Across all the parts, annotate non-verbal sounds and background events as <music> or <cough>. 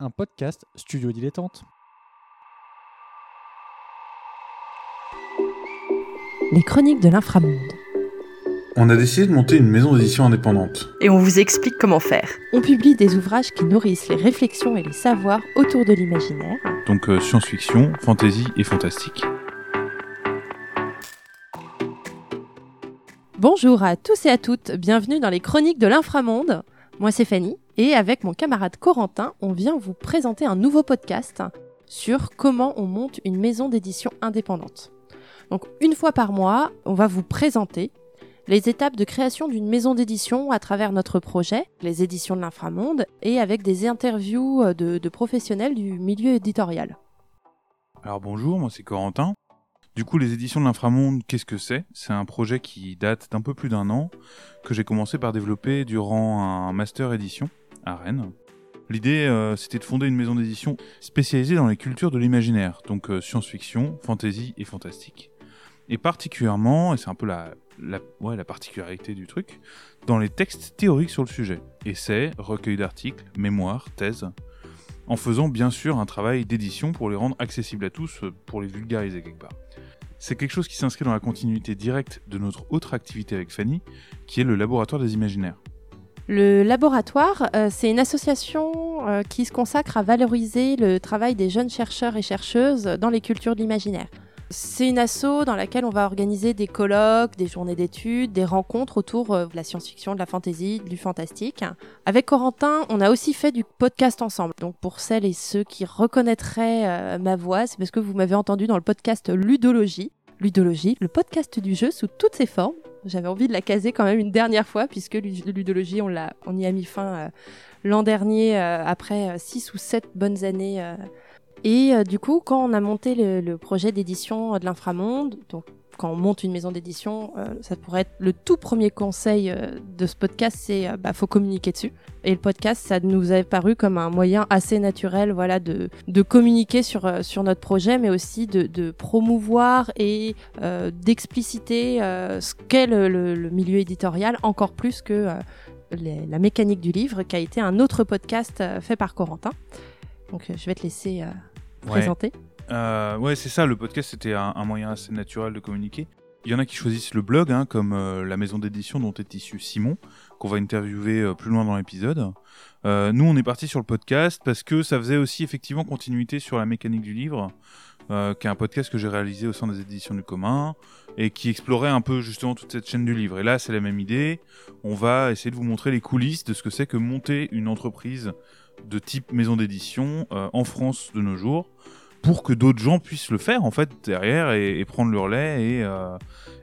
un podcast studio dilettante. Les chroniques de l'inframonde. On a décidé de monter une maison d'édition indépendante. Et on vous explique comment faire. On publie des ouvrages qui nourrissent les réflexions et les savoirs autour de l'imaginaire. Donc euh, science-fiction, fantasy et fantastique. Bonjour à tous et à toutes, bienvenue dans les chroniques de l'inframonde. Moi c'est Fanny et avec mon camarade Corentin, on vient vous présenter un nouveau podcast sur comment on monte une maison d'édition indépendante. Donc une fois par mois, on va vous présenter les étapes de création d'une maison d'édition à travers notre projet, les éditions de l'inframonde, et avec des interviews de, professionnels du milieu éditorial. Alors bonjour, moi c'est Corentin. Du coup, les éditions de l'inframonde, qu'est-ce que c'est? C'est un projet qui date d'un peu plus d'un an, que j'ai commencé par développer durant un master édition à Rennes. L'idée, euh, c'était de fonder une maison d'édition spécialisée dans les cultures de l'imaginaire, donc euh, science-fiction, fantasy et fantastique. Et particulièrement, et c'est un peu la, la, particularité du truc, dans les textes théoriques sur le sujet. Essais, recueils d'articles, mémoires, thèses, en faisant bien sûr un travail d'édition pour les rendre accessibles à tous, euh, pour les vulgariser quelque part. C'est quelque chose qui s'inscrit dans la continuité directe de notre autre activité avec Fanny, qui est le laboratoire des imaginaires. Le laboratoire, euh, c'est une association euh, qui se consacre à valoriser le travail des jeunes chercheurs et chercheuses dans les cultures de l'imaginaire. C'est une asso dans laquelle on va organiser des colloques, des journées d'études, des rencontres autour euh, de la science-fiction, de la fantasy, du fantastique. Avec Corentin, on a aussi fait du podcast ensemble. Donc pour celles et ceux qui reconnaîtraient ma voix, c'est parce que vous m'avez entendu dans le podcast Ludologie. Ludologie, le podcast du jeu sous toutes ses formes. J'avais envie de la caser quand même une dernière fois puisque Ludologie, on, y a mis fin euh, l'an dernier euh, après 6 ou 7 bonnes années et euh, du coup, quand on a monté le, le projet d'édition de l'inframonde, donc quand on monte une maison d'édition, euh, ça pourrait être le tout premier conseil euh, de ce podcast, c'est euh, bah faut communiquer dessus. Et le podcast, ça nous avait paru comme un moyen assez naturel, voilà, de, de communiquer sur sur notre projet, mais aussi de, de promouvoir et d'expliciter ce qu'est le, le, le, milieu éditorial, encore plus que les, la mécanique du livre, qui a été un autre podcast fait par Corentin. Donc je vais te laisser présenter euh, Ouais, c'est ça, le podcast c'était un, moyen assez naturel de communiquer. Il y en a qui choisissent le blog, hein, comme euh, la maison d'édition dont est issu Simon, qu'on va interviewer euh, plus loin dans l'épisode. Nous, on est parti sur le podcast parce que ça faisait aussi effectivement continuité sur la mécanique du livre, qui est un podcast que j'ai réalisé au sein des éditions du commun et qui explorait un peu justement toute cette chaîne du livre. Et là, c'est la même idée. On va essayer de vous montrer les coulisses de ce que c'est que monter une entreprise de type maison d'édition en France de nos jours pour que d'autres gens puissent le faire en fait derrière et, prendre le relais et, euh,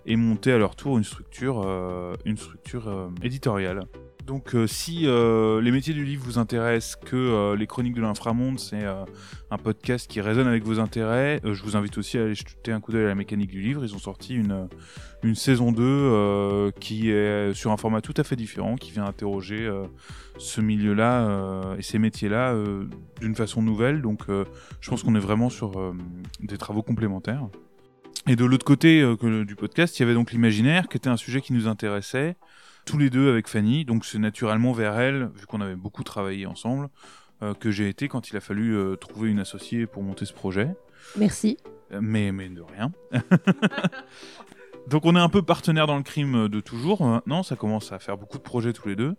et, monter à leur tour une structure, euh, euh, éditoriale. Donc euh, si euh, les métiers du livre vous intéressent, que euh, les chroniques de l'inframonde c'est un podcast qui résonne avec vos intérêts, je vous invite aussi à aller jeter un coup d'œil à la mécanique du livre. Ils ont sorti une, saison 2 qui est sur un format tout à fait différent, qui vient interroger ce milieu-là et ces métiers-là d'une façon nouvelle. Donc je pense qu'on est vraiment sur des travaux complémentaires. Et de l'autre côté du podcast, il y avait donc l'imaginaire, qui était un sujet qui nous intéressait, tous les deux avec Fanny. Donc c'est naturellement vers elle, vu qu'on avait beaucoup travaillé ensemble, euh, que j'ai été quand il a fallu euh, trouver une associée pour monter ce projet. Merci. Mais, mais de rien. <laughs> Donc on est un peu partenaire dans le crime de toujours maintenant, ça commence à faire beaucoup de projets tous les deux.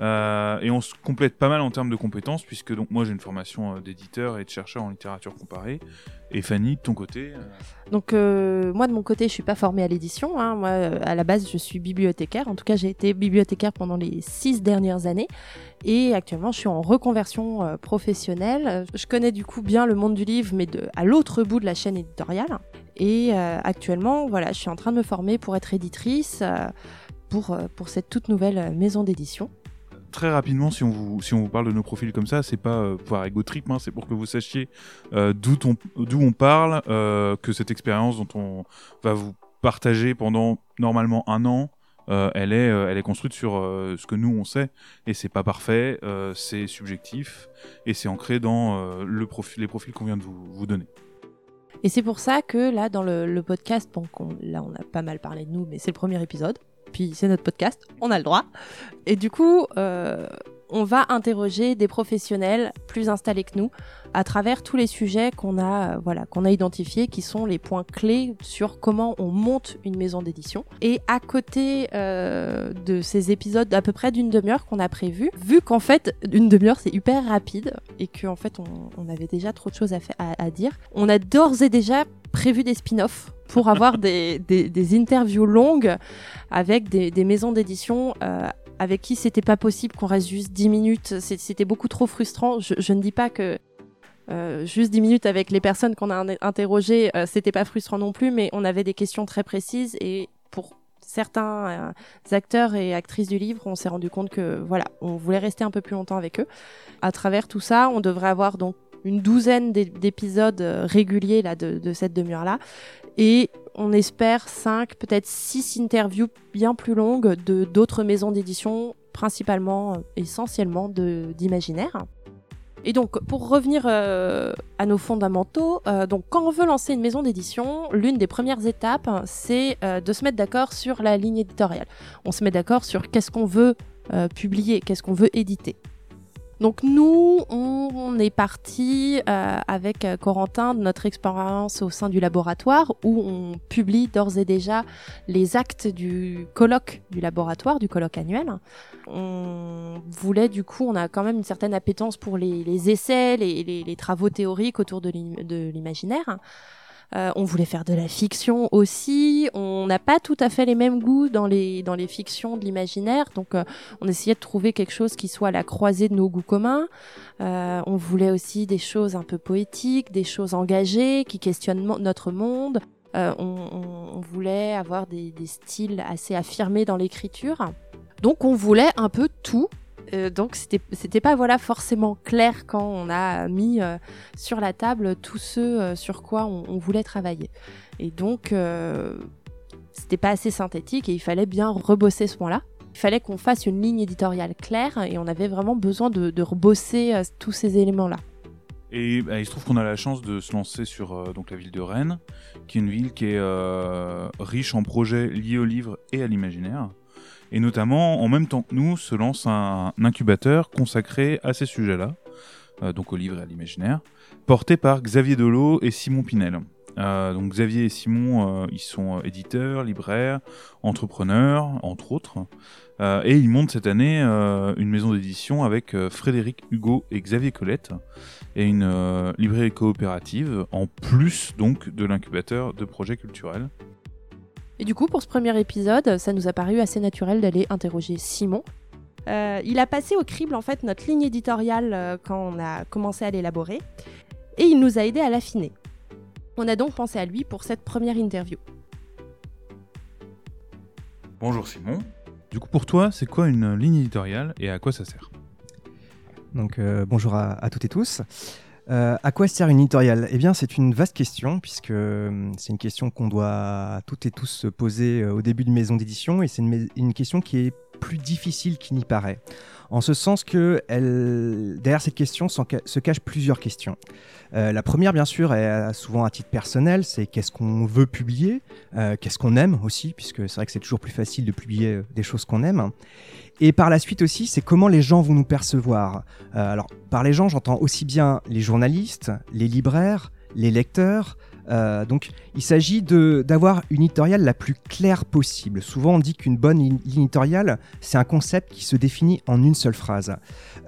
Euh, et on se complète pas mal en termes de compétences, puisque donc moi j'ai une formation d'éditeur et de chercheur en littérature comparée. Et Fanny, de ton côté euh... Donc euh, moi de mon côté je suis pas formée à l'édition, hein. moi à la base je suis bibliothécaire, en tout cas j'ai été bibliothécaire pendant les six dernières années. Et actuellement, je suis en reconversion euh, professionnelle. Je connais du coup bien le monde du livre, mais de, à l'autre bout de la chaîne éditoriale. Et euh, actuellement, voilà, je suis en train de me former pour être éditrice euh, pour, pour cette toute nouvelle maison d'édition. Très rapidement, si on, vous, parle de nos profils comme ça, c'est pas euh, pour ego trip, hein, c'est pour que vous sachiez euh, d'où on, parle, euh, que cette expérience dont on va vous partager pendant normalement un an, euh, elle, est, construite sur ce que nous on sait et c'est pas parfait, c'est subjectif et c'est ancré dans les profils qu'on vient de vous, donner. Et c'est pour ça que là, dans le, podcast, là on a pas mal parlé de nous, mais c'est le premier épisode, puis c'est notre podcast, on a le droit. Et du coup, on va interroger des professionnels plus installés que nous à travers tous les sujets qu'on a, euh, voilà, qu'on a identifiés, qui sont les points clés sur comment on monte une maison d'édition. Et à côté euh, de ces épisodes d'à peu près d'une demi-heure qu'on a prévu, vu qu'en fait une demi-heure c'est hyper rapide et qu'en fait on, avait déjà trop de choses à, à dire, on a d'ores et déjà prévu des spin-offs pour avoir des, des, interviews longues avec des, des maisons d'édition euh, avec qui c'était pas possible qu'on reste juste 10 minutes. C'était beaucoup trop frustrant. Je, je, ne dis pas que euh, juste 10 minutes avec les personnes qu'on a interrogées, euh, c'était pas frustrant non plus, mais on avait des questions très précises et pour certains euh, acteurs et actrices du livre, on s'est rendu compte que voilà, on voulait rester un peu plus longtemps avec eux. À travers tout ça, on devrait avoir donc une douzaine d'épisodes euh, réguliers de, cette demi-heure là. Et on espère cinq, peut-être six interviews bien plus longues de d'autres maisons d'édition, principalement, euh, essentiellement d'imaginaire. Et donc, pour revenir euh, à nos fondamentaux, quand on veut lancer une maison d'édition, l'une des premières étapes, c'est de se mettre d'accord sur la ligne éditoriale. On se met d'accord sur qu'est-ce qu'on veut publier, qu'est-ce qu'on veut éditer. Donc nous, on, est parti euh, avec euh, Corentin de notre expérience au sein du laboratoire où on publie d'ores et déjà les actes du colloque du laboratoire, du colloque annuel. On voulait du coup, on a quand même une certaine appétence pour les, essais, les, les, travaux théoriques autour de l'imaginaire. Euh, on voulait faire de la fiction aussi. On n'a pas tout à fait les mêmes goûts dans les, dans les fictions de l'imaginaire. Donc, euh, on essayait de trouver quelque chose qui soit à la croisée de nos goûts communs. Euh, on voulait aussi des choses un peu poétiques, des choses engagées, qui questionnent notre monde. On, voulait avoir des styles assez affirmés dans l'écriture. Donc, on voulait un peu tout euh, donc c'était pas voilà forcément clair quand on a mis euh, sur la table tout ce euh, sur quoi on, voulait travailler. Et donc c'était pas assez synthétique et il fallait bien rebosser ce point-là. Il fallait qu'on fasse une ligne éditoriale claire et on avait vraiment besoin de, de rebosser tous ces éléments-là. Et bah, il se trouve qu'on a la chance de se lancer sur donc la ville de Rennes, qui est une ville qui est riche en projets liés au livre et à l'imaginaire. Et notamment, en même temps que nous, se lance un, incubateur consacré à ces sujets-là, euh, donc au livre et à l'imaginaire, porté par Xavier Delot et Simon Pinel. Euh, donc Xavier et Simon, euh, ils sont éditeurs, libraires, entrepreneurs, entre autres. et ils montent cette année une maison d'édition avec Frédéric Hugo et Xavier Colette, et une librairie coopérative, en plus donc de l'incubateur de projets culturels. Et du coup, pour ce premier épisode, ça nous a paru assez naturel d'aller interroger Simon. Euh, il a passé au crible en fait notre ligne éditoriale euh, quand on a commencé à l'élaborer et il nous a aidé à l'affiner. On a donc pensé à lui pour cette première interview. Bonjour Simon. Du coup, pour toi, c'est quoi une ligne éditoriale et à quoi ça sert? Donc, euh, bonjour à, toutes et tous. Euh, à quoi sert une éditoriale? Eh bien, c'est une vaste question, puisque euh, c'est une question qu'on doit toutes et tous se poser euh, au début d'une maison d'édition, et c'est une, question qui est plus difficile qu'il n'y paraît. En ce sens que derrière cette question se cachent plusieurs questions. la première, bien sûr, est souvent à titre personnel, c'est qu'est-ce qu'on veut publier, qu'est-ce qu'on aime aussi, puisque c'est vrai que c'est toujours plus facile de publier des choses qu'on aime. Et par la suite aussi, c'est comment les gens vont nous percevoir. Euh, alors, par les gens, j'entends aussi bien les journalistes, les libraires, les lecteurs. Euh, donc, il s'agit d'avoir une éditoriale la plus claire possible. Souvent, on dit qu'une bonne éditoriale, c'est un concept qui se définit en une seule phrase.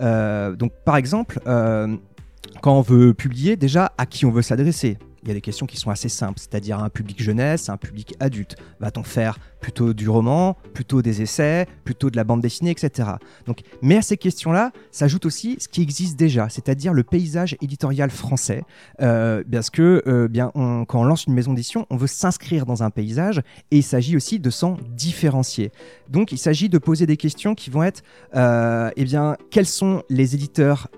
Euh, donc, par exemple, quand on veut publier, déjà, à qui on veut s'adresser? Il y a des questions qui sont assez simples, c'est-à-dire un public jeunesse, un public adulte. Va-t-on faire plutôt du roman, plutôt des essais, plutôt de la bande dessinée, etc. Donc, mais à ces questions-là s'ajoute aussi ce qui existe déjà, c'est-à-dire le paysage éditorial français, euh, parce que euh, bien, quand on lance une maison d'édition, on veut s'inscrire dans un paysage et il s'agit aussi de s'en différencier. Donc, il s'agit de poser des questions qui vont être, euh, eh bien, quels sont les éditeurs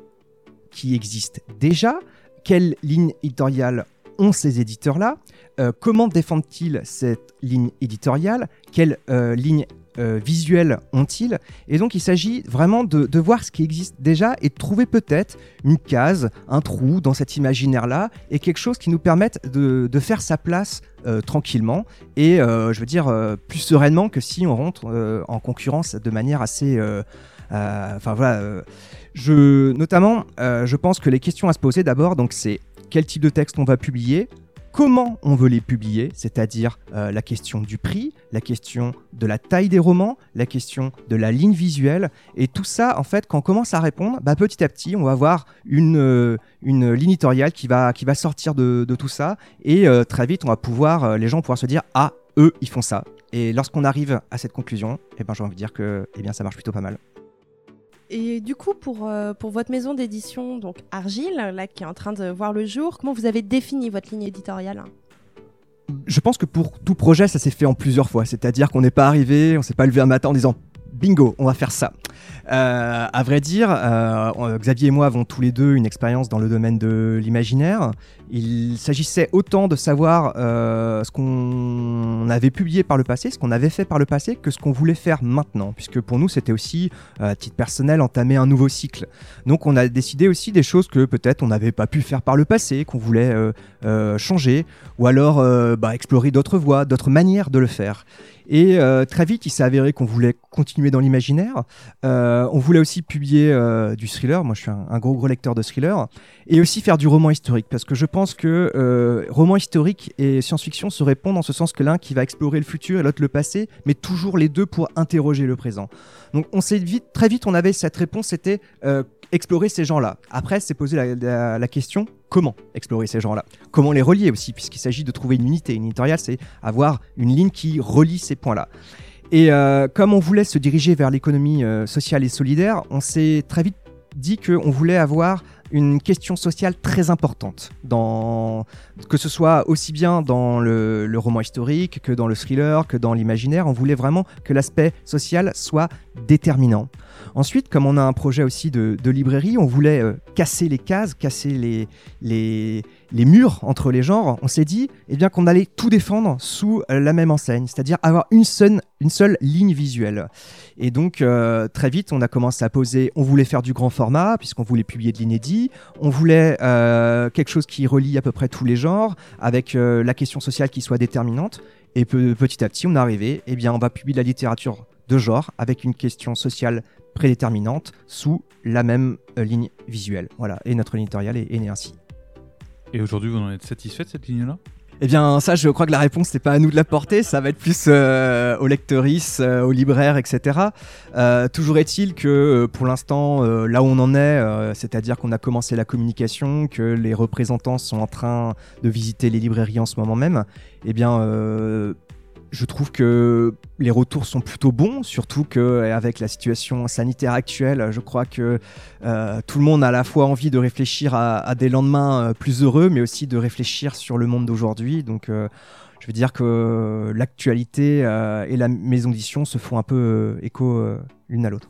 qui existent déjà quelle ligne éditoriale ont ces éditeurs-là euh, Comment défendent-ils cette ligne éditoriale? Quelle euh, ligne euh, visuelle ont-ils? Et donc il s'agit vraiment de, voir ce qui existe déjà et de trouver peut-être une case, un trou dans cet imaginaire-là et quelque chose qui nous permette de, faire sa place tranquillement et je veux dire plus sereinement que si on rentre en concurrence de manière assez Enfin voilà, je, notamment, je pense que les questions à se poser d'abord, donc c'est quel type de texte on va publier, comment on veut les publier, c'est-à-dire euh, la question du prix, la question de la taille des romans, la question de la ligne visuelle. Et tout ça, en fait, quand on commence à répondre, bah, petit à petit, on va avoir une, euh, ligne éditoriale qui va, sortir de, tout ça. Et euh, très vite, on va pouvoir, les gens vont pouvoir se dire Ah, eux, ils font ça. Et lorsqu'on arrive à cette conclusion, eh ben, j'ai envie de dire que eh bien, ça marche plutôt pas mal. Et du coup, pour, euh, pour votre maison d'édition, donc Argile, là, qui est en train de voir le jour, comment vous avez défini votre ligne éditoriale? Je pense que pour tout projet, ça s'est fait en plusieurs fois. C'est-à-dire qu'on n'est pas arrivé, on s'est pas levé un matin en disant bingo, on va faire ça. Euh, à vrai dire, euh, Xavier et moi avons tous les deux une expérience dans le domaine de l'imaginaire. Il s'agissait autant de savoir euh, ce qu'on avait publié par le passé, ce qu'on avait fait par le passé, que ce qu'on voulait faire maintenant, puisque pour nous c'était aussi, à titre personnel, entamer un nouveau cycle. Donc on a décidé aussi des choses que peut-être on n'avait pas pu faire par le passé, qu'on voulait changer, ou alors bah, explorer d'autres voies, d'autres manières de le faire. Et euh, très vite, il s'est avéré qu'on voulait continuer dans l'imaginaire. Euh, on voulait aussi publier euh, du thriller. Moi, je suis un, gros, gros lecteur de thriller. Et aussi faire du roman historique. Parce que je pense que roman historique et science-fiction se répondent en ce sens que l'un qui va explorer le futur et l'autre le passé, mais toujours les deux pour interroger le présent. Donc, on s'est vite, très vite, on avait cette réponse, c'était explorer ces gens-là. Après, c'est poser la, question comment explorer ces gens-là? Comment les relier aussi, puisqu'il s'agit de trouver une unité. Une éditoriale, c'est avoir une ligne qui relie ces points-là. Et euh, comme on voulait se diriger vers l'économie euh, sociale et solidaire, on s'est très vite dit qu'on voulait avoir une question sociale très importante, dans, que ce soit aussi bien dans le, roman historique que dans le thriller, que dans l'imaginaire. On voulait vraiment que l'aspect social soit déterminant. Ensuite, comme on a un projet aussi de, librairie, on voulait euh, casser les cases, casser les, les, les murs entre les genres. On s'est dit eh bien, qu'on allait tout défendre sous euh, la même enseigne, c'est-à-dire avoir une seule, une seule ligne visuelle. Et donc, euh, très vite, on a commencé à poser, on voulait faire du grand format, puisqu'on voulait publier de l'inédit, on voulait quelque chose qui relie à peu près tous les genres, avec la question sociale qui soit déterminante. Et petit à petit, on est arrivé, eh bien, on va publier de la littérature de genre avec une question sociale prédéterminante sous la même euh, ligne visuelle. Voilà, et notre ligne éditoriale est, née ainsi. Et aujourd'hui, vous en êtes satisfait de cette ligne-là? Eh bien, ça, je crois que la réponse n'est pas à nous de la porter. Ça va être plus euh, aux lecteuristes, euh, aux libraires, etc. toujours est-il que pour l'instant, là où on en est, c'est-à-dire qu'on a commencé la communication, que les représentants sont en train de visiter les librairies en ce moment même, eh bien, je trouve que les retours sont plutôt bons, surtout qu'avec la situation sanitaire actuelle, je crois que euh, tout le monde a à la fois envie de réfléchir à, des lendemains euh, plus heureux, mais aussi de réfléchir sur le monde d'aujourd'hui. Donc, euh, je veux dire que l'actualité et la maison d'édition se font un peu écho l'une à l'autre.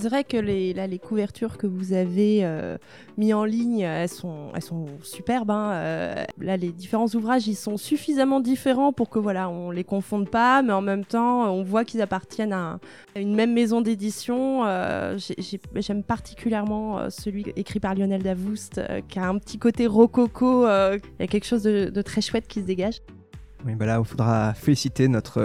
C'est vrai que les, couvertures que vous avez euh, mis en ligne, elles sont, elles superbes. Hein. Euh, là, les différents ouvrages, ils sont suffisamment différents pour que voilà, on les confonde pas, mais en même temps, on voit qu'ils appartiennent à, une même maison d'édition. Euh, j'aime particulièrement celui écrit par Lionel Davoust, qui a un petit côté rococo. Il y a quelque chose de, très chouette qui se dégage. Oui, bah là, il faudra féliciter notre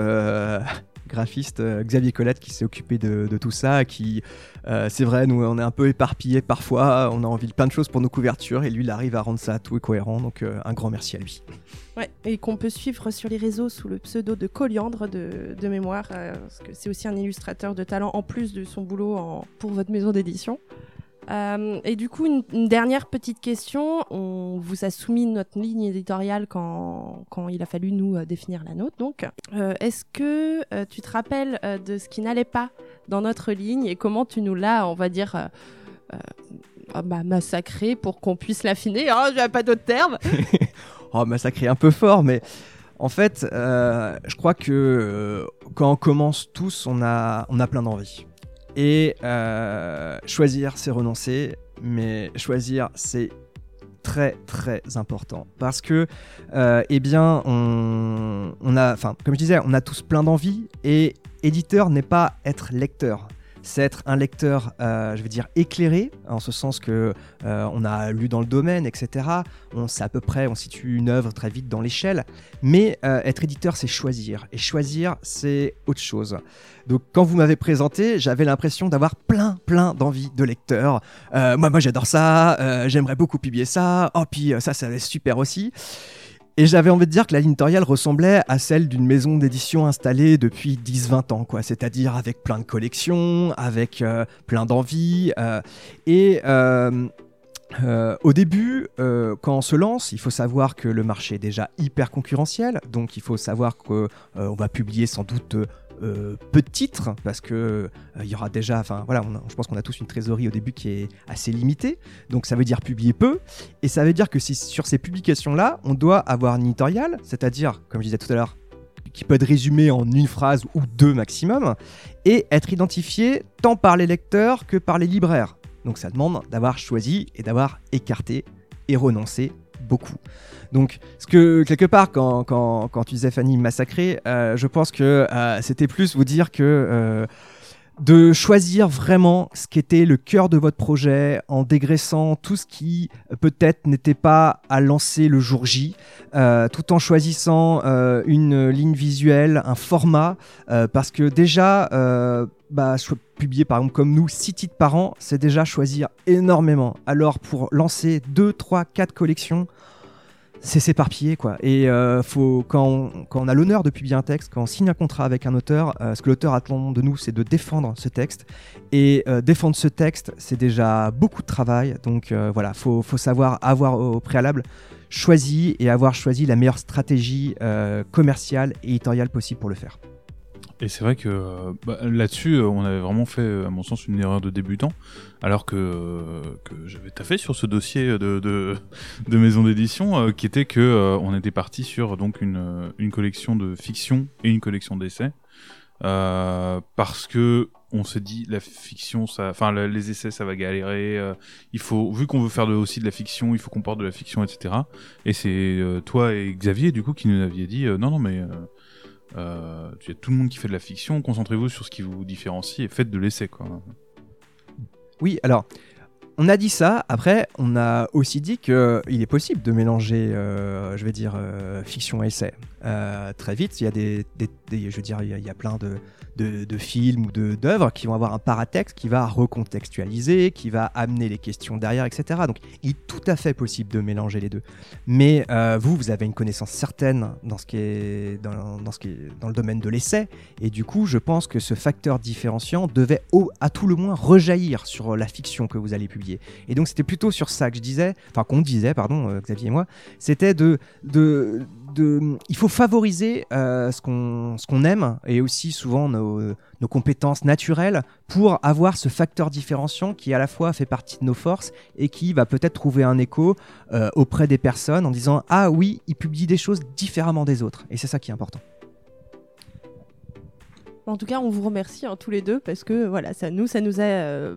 graphiste euh, Xavier Colette qui s'est occupé de, tout ça, qui, euh, c'est vrai, nous on est un peu éparpillés parfois, on a envie de plein de choses pour nos couvertures et lui il arrive à rendre ça tout cohérent, donc euh, un grand merci à lui. Ouais, et qu'on peut suivre sur les réseaux sous le pseudo de Coliandre de, mémoire, parce que c'est aussi un illustrateur de talent en plus de son boulot pour votre maison d'édition. Euh, et du coup, une, dernière petite question. On vous a soumis notre ligne éditoriale quand, il a fallu nous euh, définir la nôtre. Donc, euh, est-ce que tu te rappelles de ce qui n'allait pas dans notre ligne et comment tu nous l'as, on va dire, bah, massacré pour qu'on puisse l'affiner? Oh, j'ai pas d'autres termes. <laughs> oh, massacré un peu fort, mais en fait, je crois que quand on commence tous, on a, on a plein d'envie. Et euh, choisir, c'est renoncer, mais choisir, c'est très très important. Parce que euh, eh bien on, a enfin comme je disais on a tous plein d'envie et éditeur n'est pas être lecteur c'est être un lecteur, je veux dire, éclairé, en ce sens que on a lu dans le domaine, etc. On sait à peu près, on situe une œuvre très vite dans l'échelle. Mais être éditeur, c'est choisir. Et choisir, c'est autre chose. Donc quand vous m'avez présenté, j'avais l'impression d'avoir plein, plein d'envie de lecteur. moi, moi j'adore ça, j'aimerais beaucoup publier ça. Oh, puis ça, ça va être super aussi. Et j'avais envie de dire que la ligne ressemblait à celle d'une maison d'édition installée depuis 10-20 ans, quoi. C'est-à-dire avec plein de collections, avec euh, plein d'envies. Euh, et euh, au début, quand on se lance, il faut savoir que le marché est déjà hyper concurrentiel. Donc il faut savoir qu'on va publier sans doute euh, peu de titres parce que euh, il y aura déjà, enfin voilà, je pense qu'on a tous une trésorerie au début qui est assez limitée, donc ça veut dire publier peu, et ça veut dire que si sur ces publications-là, on doit avoir un éditorial, c'est-à-dire, comme je disais tout à l'heure, qui peut être résumé en une phrase ou deux maximum, et être identifié tant par les lecteurs que par les libraires. Donc ça demande d'avoir choisi et d'avoir écarté et renoncé beaucoup. Donc, ce que quelque part, quand, quand, quand tu disais Fanny massacré, euh, je pense que euh, c'était plus vous dire que euh, de choisir vraiment ce qui était le cœur de votre projet en dégraissant tout ce qui peut-être n'était pas à lancer le jour J, tout en choisissant une ligne visuelle, un format, parce que déjà, bah, publier par exemple comme nous 6 titres par an, c'est déjà choisir énormément. Alors pour lancer 2, 3, 4 collections, c'est s'éparpiller quoi. Et euh, faut quand on, a l'honneur de publier un texte, quand on signe un contrat avec un auteur, euh, ce que l'auteur attend de nous, c'est de défendre ce texte. Et euh, défendre ce texte, c'est déjà beaucoup de travail. Donc voilà, faut, faut savoir avoir au préalable choisi et avoir choisi la meilleure stratégie commerciale et éditoriale possible pour le faire. Et c'est vrai que euh, bah, là-dessus, euh, on avait vraiment fait, à mon sens, une erreur de débutant, alors que, euh, que j'avais taffé sur ce dossier de, de, <laughs> de maison d'édition, qui était que on était parti sur donc une, une collection de fiction et une collection d'essais, parce que on s'est dit la fiction, ça, enfin les essais, ça va galérer. il faut, vu qu'on veut faire aussi de la fiction, il faut qu'on porte de la fiction, etc. Et c'est toi et Xavier du coup qui nous aviez dit non non mais euh, il y a tout le monde qui fait de la fiction, concentrez-vous sur ce qui vous différencie et faites de l'essai. Quoi. Oui, alors, on a dit ça, après, on a aussi dit qu'il est possible de mélanger, euh, je vais dire, euh, fiction et essai. très vite, il y a des, je veux il y a plein de, de, films ou d'œuvres qui vont avoir un paratexte qui va recontextualiser, qui va amener les questions derrière, etc. Donc il est tout à fait possible de mélanger les deux. Mais euh, vous, vous avez une connaissance certaine dans ce qui est dans, ce qui est dans le domaine de l'essai, et du coup, je pense que ce facteur différenciant devait au, à tout le moins rejaillir sur la fiction que vous allez publier. Et donc c'était plutôt sur ça que je disais, enfin qu'on disait, pardon, euh, Xavier et moi, c'était de il faut favoriser euh, ce qu'on aime et aussi souvent nos, compétences naturelles pour avoir ce facteur différenciant qui à la fois fait partie de nos forces et qui va peut-être trouver un écho euh, auprès des personnes en disant ah oui il publie des choses différemment des autres et c'est ça qui est important. En tout cas, on vous remercie hein, tous les deux parce que voilà, ça nous, a euh,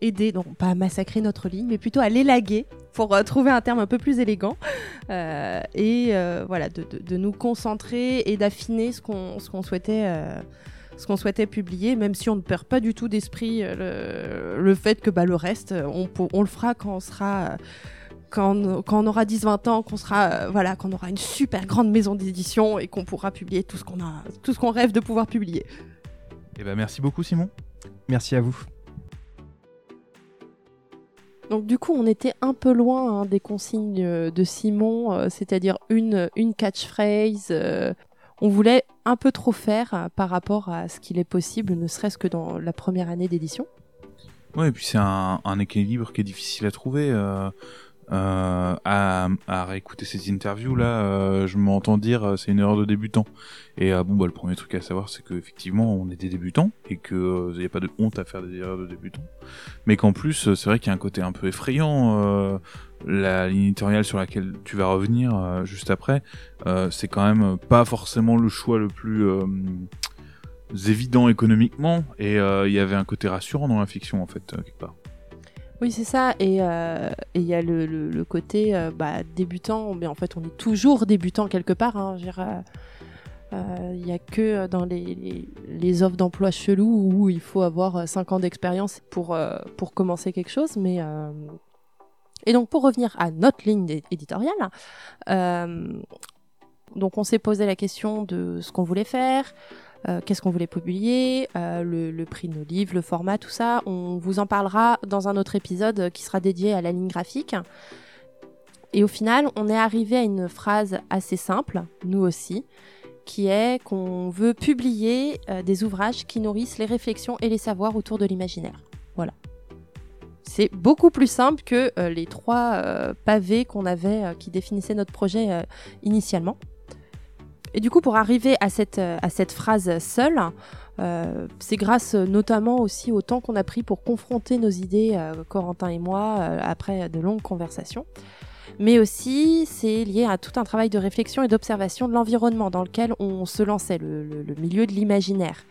aidé, donc pas à massacrer notre ligne, mais plutôt à l'élaguer pour euh, trouver un terme un peu plus élégant euh, et voilà, de, nous concentrer et d'affiner ce qu'on souhaitait. publier, même si on ne perd pas du tout d'esprit le, fait que bah, le reste, on, le fera quand on sera quand, on aura 10-20 ans, qu'on sera, euh, voilà, qu'on aura une super grande maison d'édition et qu'on pourra publier tout ce qu'on a, tout ce qu'on rêve de pouvoir publier. Eh ben, merci beaucoup, Simon. Merci à vous. Donc du coup, on était un peu loin hein, des consignes euh, de Simon, euh, c'est-à-dire une, une catchphrase. on voulait un peu trop faire par rapport à ce qu'il est possible, ne serait-ce que dans la première année d'édition. Ouais, et puis c'est un, un, équilibre qui est difficile à trouver. Euh, à, à, réécouter ces interviews là, euh, je m'entends dire euh, c'est une erreur de débutant. Et bon bah le premier truc à savoir c'est qu'effectivement on est des débutants et que il n'y a pas de honte à faire des erreurs de débutants, mais qu'en plus c'est vrai qu'il y a un côté un peu effrayant. la ligne sur laquelle tu vas revenir juste après, c'est quand même pas forcément le choix le plus évident économiquement et il y avait un côté rassurant dans la fiction en fait quelque part. Oui, c'est ça. Et euh, il y a le, côté euh, bah, débutant, mais en fait, on est toujours débutant quelque part. Hein, Euh, Il n'y a que dans les, les- les offres d'emploi chelous où il faut avoir 5 ans d'expérience pour, euh, pour commencer quelque chose. Mais, euh, Et donc, pour revenir à notre ligne éditoriale, euh, donc on s'est posé la question de ce qu'on voulait faire, euh, qu'est-ce qu'on voulait publier, euh, le, prix de nos livres, le format, tout ça. On vous en parlera dans un autre épisode qui sera dédié à la ligne graphique. Et au final, on est arrivé à une phrase assez simple, nous aussi, qui est qu'on veut publier euh, des ouvrages qui nourrissent les réflexions et les savoirs autour de l'imaginaire. Voilà. C'est beaucoup plus simple que les trois pavés qu'on avait qui définissaient notre projet initialement. Et du coup, pour arriver à cette, euh, à cette phrase seule, euh, c'est grâce euh, notamment aussi au temps qu'on a pris pour confronter nos idées, Corentin et moi, après de longues conversations. Mais aussi, c'est lié à tout un travail de réflexion et d'observation de l'environnement dans lequel on se lançait, le, milieu de l'imaginaire.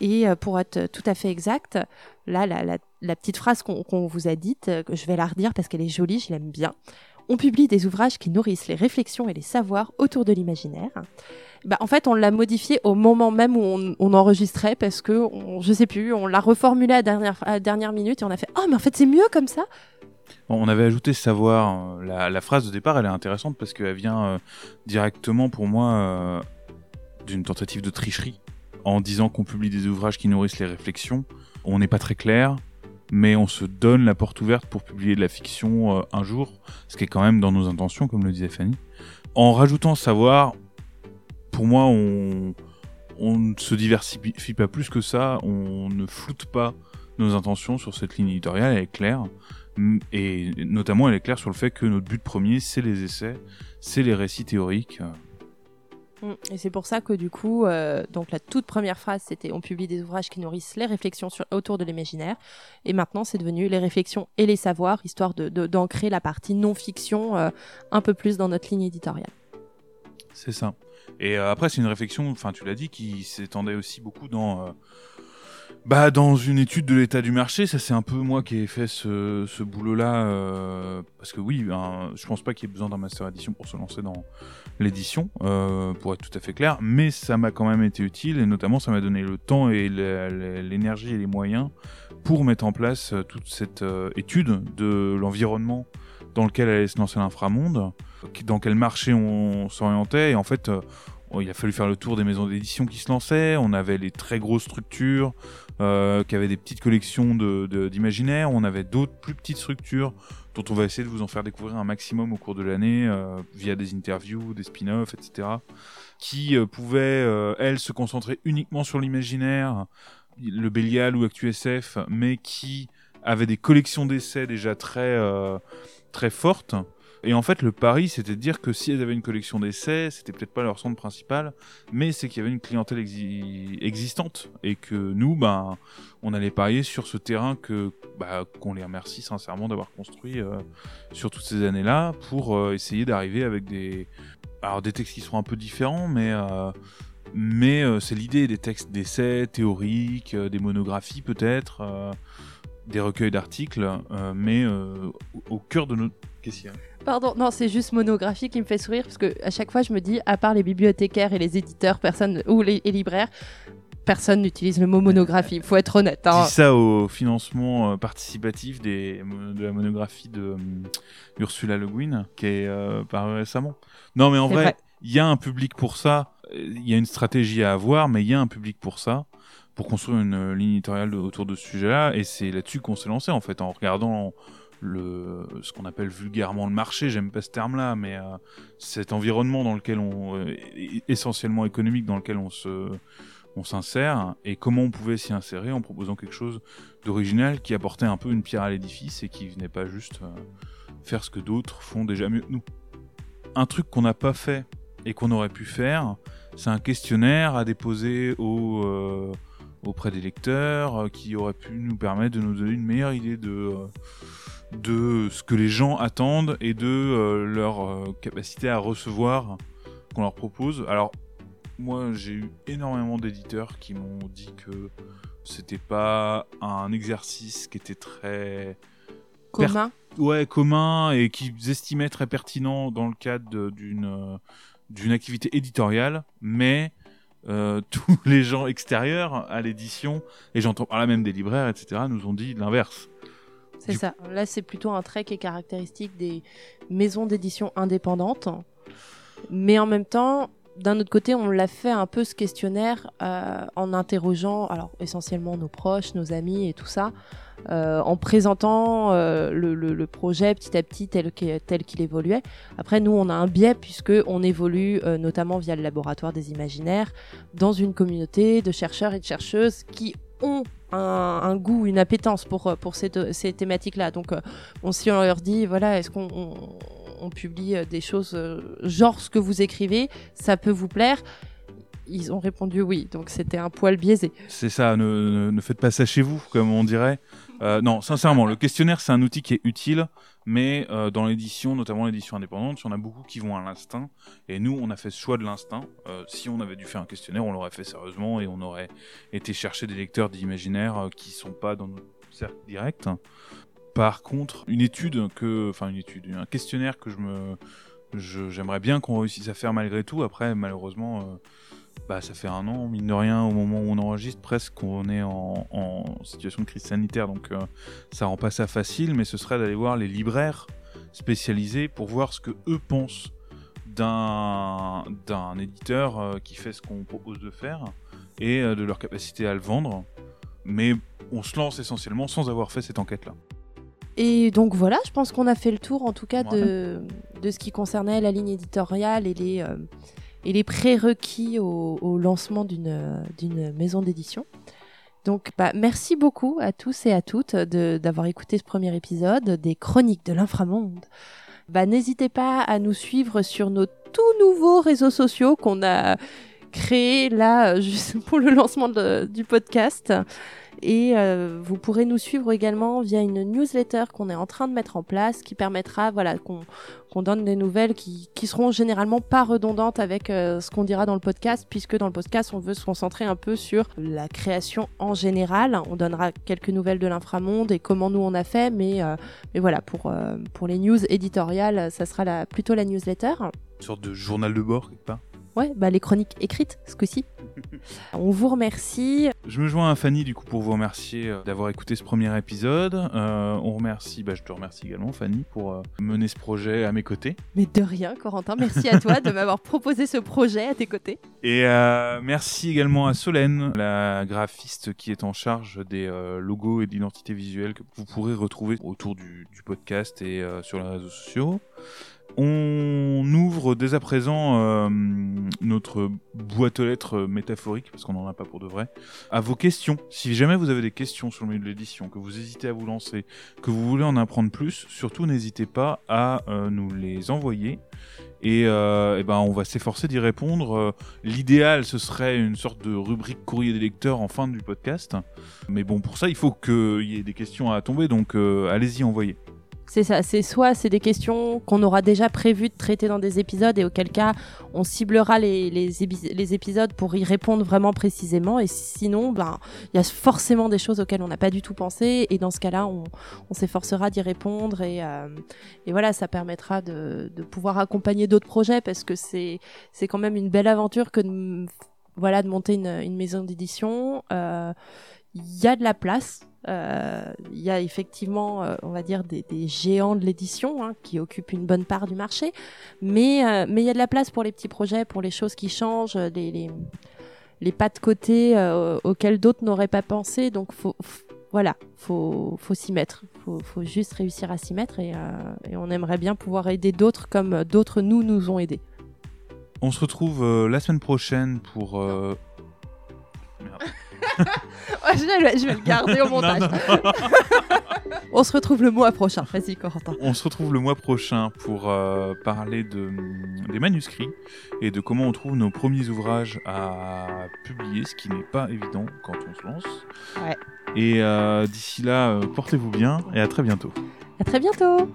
Et pour être tout à fait exact, là, la, petite phrase qu'on vous a dite, je vais la redire parce qu'elle est jolie, je l'aime bien. On publie des ouvrages qui nourrissent les réflexions et les savoirs autour de l'imaginaire. Bah, en fait, on l'a modifié au moment même où on, enregistrait parce que, on, je sais plus, on l'a reformulé à dernière, à dernière minute et on a fait Oh, mais en fait, c'est mieux comme ça on avait ajouté savoir. euh, La, la phrase de départ, elle est intéressante parce qu'elle vient euh, directement pour moi euh, d'une tentative de tricherie. En disant qu'on publie des ouvrages qui nourrissent les réflexions, on n'est pas très clair, mais on se donne la porte ouverte pour publier de la fiction euh, un jour, ce qui est quand même dans nos intentions, comme le disait Fanny. En rajoutant savoir, pour moi, on, ne se diversifie pas plus que ça, on ne floute pas nos intentions sur cette ligne éditoriale, elle est claire. Et notamment, elle est claire sur le fait que notre but premier, c'est les essais, c'est les récits théoriques. Mm. Et c'est pour ça que du coup, euh, donc la toute première phrase, c'était on publie des ouvrages qui nourrissent les réflexions sur, autour de l'imaginaire. Et maintenant, c'est devenu les réflexions et les savoirs, histoire de, de- d'ancrer la partie non-fiction euh, un peu plus dans notre ligne éditoriale. C'est ça. Et euh, après, c'est une réflexion, enfin, tu l'as dit, qui s'étendait aussi beaucoup dans. Bah, dans une étude de l'état du marché, ça c'est un peu moi qui ai fait ce, boulot-là, euh, parce que oui, ben, je pense pas qu'il y ait besoin d'un master édition pour se lancer dans l'édition, euh, pour être tout à fait clair, mais ça m'a quand même été utile, et notamment ça m'a donné le temps et l'énergie et les moyens pour mettre en place euh, toute cette étude de l'environnement dans lequel allait se lancer l'inframonde, dans quel marché on s'orientait, et en fait, il a fallu faire le tour des maisons d'édition qui se lançaient, on avait les très grosses structures, euh, qui avaient des petites collections de- de- d'imaginaire, on avait d'autres plus petites structures dont on va essayer de vous en faire découvrir un maximum au cours de l'année, euh, via des interviews, des spin-offs, etc., qui euh, pouvaient, elles, se concentrer uniquement sur l'imaginaire, le Bélial ou ActuSF, mais qui avaient des collections d'essais déjà très fortes. Et en fait, le pari, c'était de dire que si elles avaient une collection d'essais, c'était peut-être pas leur centre principal, mais c'est qu'il y avait une clientèle exi- existante et que nous, ben, on allait parier sur ce terrain que, bah, qu'on les remercie sincèrement d'avoir construit euh, sur toutes ces années-là pour euh, essayer d'arriver avec des, alors des textes qui seront un peu différents, mais euh, mais c'est l'idée des textes d'essais théoriques, des monographies peut-être, des recueils d'articles, mais au- au cœur de notre Qu'est-ce qu'il y a Pardon, non, c'est juste monographie qui me fait sourire parce que à chaque fois je me dis, à part les bibliothécaires et les éditeurs, personne ou les et libraires, personne n'utilise le mot monographie. Faut être honnête. hein. dis ça au financement euh, participatif des, de la monographie de euh, Ursula Le Guin qui est euh, parue récemment. Non, mais en vrai, il y a un public pour ça. Euh, Il y a une stratégie à avoir, mais il y a un public pour ça, pour construire une euh, ligne éditoriale autour de ce sujet-là. Et c'est là-dessus qu'on s'est lancé, en fait, en regardant ce qu'on appelle vulgairement le marché. J'aime pas ce terme-là, mais euh, cet environnement dans lequel on, euh, essentiellement économique, dans lequel on se on s'insère et comment on pouvait s'y insérer en proposant quelque chose d'original qui apportait un peu une pierre à l'édifice et qui venait pas juste euh, faire ce que d'autres font déjà mieux que nous. Un truc qu'on n'a pas fait et qu'on aurait pu faire, c'est un questionnaire à déposer au, auprès des lecteurs qui aurait pu nous permettre de nous donner une meilleure idée de, de ce que les gens attendent et de euh, leur euh, capacité à recevoir qu'on leur propose. Alors, moi, j'ai eu énormément d'éditeurs qui m'ont dit que c'était pas un exercice qui était très Commun. ouais commun et qu'ils estimaient très pertinent dans le cadre d'une euh, d'une activité éditoriale, mais euh, <laughs> tous les gens extérieurs à l'édition, et j'entends par là même des libraires, etc., nous ont dit l'inverse. C'est Du- ça. Là, c'est plutôt un trait qui est caractéristique des maisons d'édition indépendantes. Mais en même temps, d'un autre côté, on l'a fait un peu ce questionnaire euh, en interrogeant, alors essentiellement nos proches, nos amis et tout ça, euh, en présentant euh, le, le- le projet petit à petit tel qu'il évoluait. Après, nous, on a un biais puisque on évolue notamment via le laboratoire des imaginaires dans une communauté de chercheurs et de chercheuses qui ont un, goût, une appétence pour, euh, pour ces, ces thématiques-là. Donc, euh, bon, si on leur dit, voilà, est-ce qu'on on, on publie euh, des choses genre ce que vous écrivez, ça peut vous plaire? Ils ont répondu oui, donc c'était un poil biaisé. C'est ça, ne- ne faites pas ça chez vous, comme on dirait. Euh, non, sincèrement, le questionnaire, c'est un outil qui est utile, mais euh, dans l'édition, notamment l'édition indépendante, il y en a beaucoup qui vont à l'instinct, et nous, on a fait ce choix de l'instinct. Euh, si on avait dû faire un questionnaire, on l'aurait fait sérieusement, et on aurait été chercher des lecteurs d'imaginaire qui sont pas dans notre cercle direct. Par contre, une étude que, enfin une étude, un questionnaire que je me, j'aimerais bien qu'on réussisse à faire malgré tout. Après, malheureusement, bah, ça fait un an, mine de rien, au moment où on enregistre, presque qu'on est en, en situation de crise sanitaire, donc euh, ça rend pas ça facile, mais ce serait d'aller voir les libraires spécialisés pour voir ce que eux pensent d'un d'un éditeur euh, qui fait ce qu'on propose de faire et euh, de leur capacité à le vendre. Mais on se lance essentiellement sans avoir fait cette enquête-là. Et donc voilà, je pense qu'on a fait le tour en tout cas de, de ce qui concernait la ligne éditoriale et les, et les prérequis au, lancement d'une maison d'édition. Donc bah, merci beaucoup à tous et à toutes d'avoir écouté ce premier épisode des Chroniques de l'inframonde. Bah, N'hésitez pas à nous suivre sur nos tout nouveaux réseaux sociaux qu'on a créés là <laughs> juste pour le lancement du podcast. Et euh, vous pourrez nous suivre également via une newsletter qu'on est en train de mettre en place qui permettra voilà, qu'on donne des nouvelles qui, qui seront généralement pas redondantes avec euh, ce qu'on dira dans le podcast, puisque dans le podcast, on veut se concentrer un peu sur la création en général. On donnera quelques nouvelles de l'inframonde et comment nous on a fait, mais, euh, mais voilà, pour, euh, pour les news éditoriales, ça sera la, plutôt la newsletter. Une sorte de journal de bord, quelque part. Ouais, bah les chroniques écrites, ce coup-ci. <laughs> on vous remercie. Je me joins à Fanny du coup pour vous remercier euh, d'avoir écouté ce premier épisode. Euh, on remercie, bah, je te remercie également Fanny pour euh, mener ce projet à mes côtés. Mais de rien, Corentin, merci à toi de m'avoir <laughs> proposé ce projet à tes côtés. Et euh, merci également à Solène, la graphiste qui est en charge des euh, logos et d'identité visuelle que vous pourrez retrouver autour du, du podcast et euh, sur les réseaux sociaux. On ouvre dès à présent euh, notre boîte aux lettres métaphorique, parce qu'on n'en a pas pour de vrai, à vos questions. Si jamais vous avez des questions sur le milieu de l'édition, que vous hésitez à vous lancer, que vous voulez en apprendre plus, surtout n'hésitez pas à euh, nous les envoyer. Et, euh, eh ben, on va s'efforcer d'y répondre. L'idéal, ce serait une sorte de rubrique courrier des lecteurs en fin du podcast. Mais bon, pour ça, il faut qu'il y ait des questions à tomber, donc allez-y, envoyez. C'est ça, c'est soit c'est des questions qu'on aura déjà prévu de traiter dans des épisodes et auquel cas on ciblera les, les, épisodes pour y répondre vraiment précisément. Et sinon ben il y a forcément des choses auxquelles on n'a pas du tout pensé et dans ce cas-là on, on s'efforcera d'y répondre et, euh, et voilà ça permettra de, pouvoir accompagner d'autres projets parce que c'est c'est quand même une belle aventure que de, voilà de monter une, maison d'édition. Euh, il y a de la place il y a effectivement, euh, on va dire, des, géants de l'édition hein, qui occupent une bonne part du marché, mais euh, mais il y a de la place pour les petits projets, pour les choses qui changent, les, les, pas de côté euh, auxquels d'autres n'auraient pas pensé. Donc faut, f- voilà, faut, faut s'y mettre. Faut, faut juste réussir à s'y mettre et, euh, on aimerait bien pouvoir aider d'autres comme d'autres nous nous ont aidés. On se retrouve euh, la semaine prochaine pour. euh. <laughs> je, vais, le garder au montage. Non, non. <laughs> On se retrouve le mois prochain. Vas-y, Corentin. On se retrouve le mois prochain pour euh, parler de, des manuscrits et de comment on trouve nos premiers ouvrages à publier, ce qui n'est pas évident quand on se lance. Ouais. Et euh, d'ici là, euh, portez-vous bien et à très bientôt. À très bientôt.